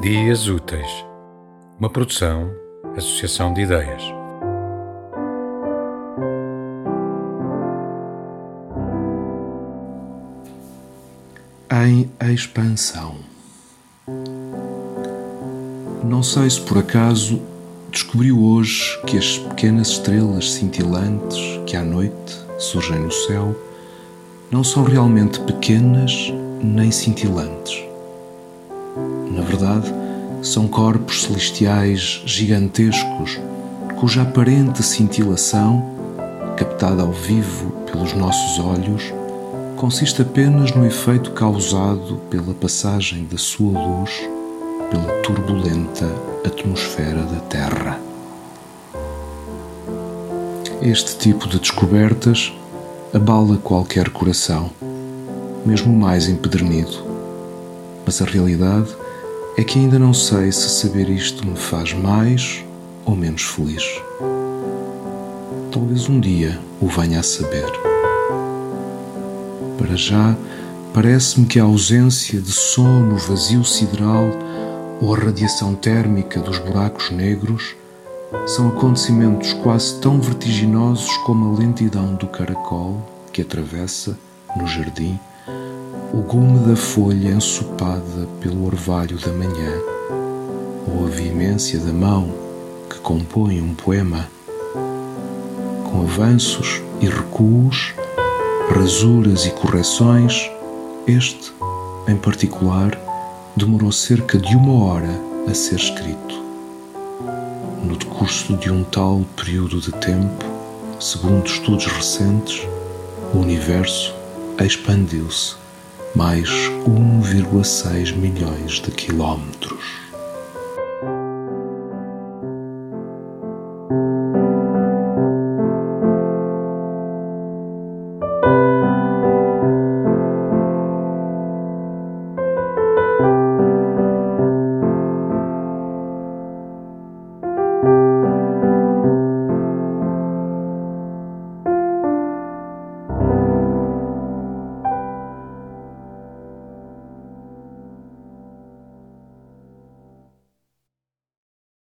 Dias Úteis, uma produção, associação de ideias. Em expansão. Não sei se por acaso descobriu hoje que as pequenas estrelas cintilantes que à noite surgem no céu não são realmente pequenas nem cintilantes verdade, são corpos celestiais gigantescos cuja aparente cintilação, captada ao vivo pelos nossos olhos, consiste apenas no efeito causado pela passagem da sua luz pela turbulenta atmosfera da Terra. Este tipo de descobertas abala qualquer coração, mesmo o mais empedernido, mas a realidade é que ainda não sei se saber isto me faz mais ou menos feliz. Talvez um dia o venha a saber. Para já, parece-me que a ausência de som no vazio sideral ou a radiação térmica dos buracos negros são acontecimentos quase tão vertiginosos como a lentidão do caracol que atravessa, no jardim, o gume da folha ensopada pelo orvalho da manhã, ou a veemência da mão que compõe um poema, com avanços e recuos, rasuras e correções, este, em particular, demorou cerca de uma hora a ser escrito. No decurso de um tal período de tempo, segundo estudos recentes, o universo expandiu-se mais 1,6 milhões de quilómetros.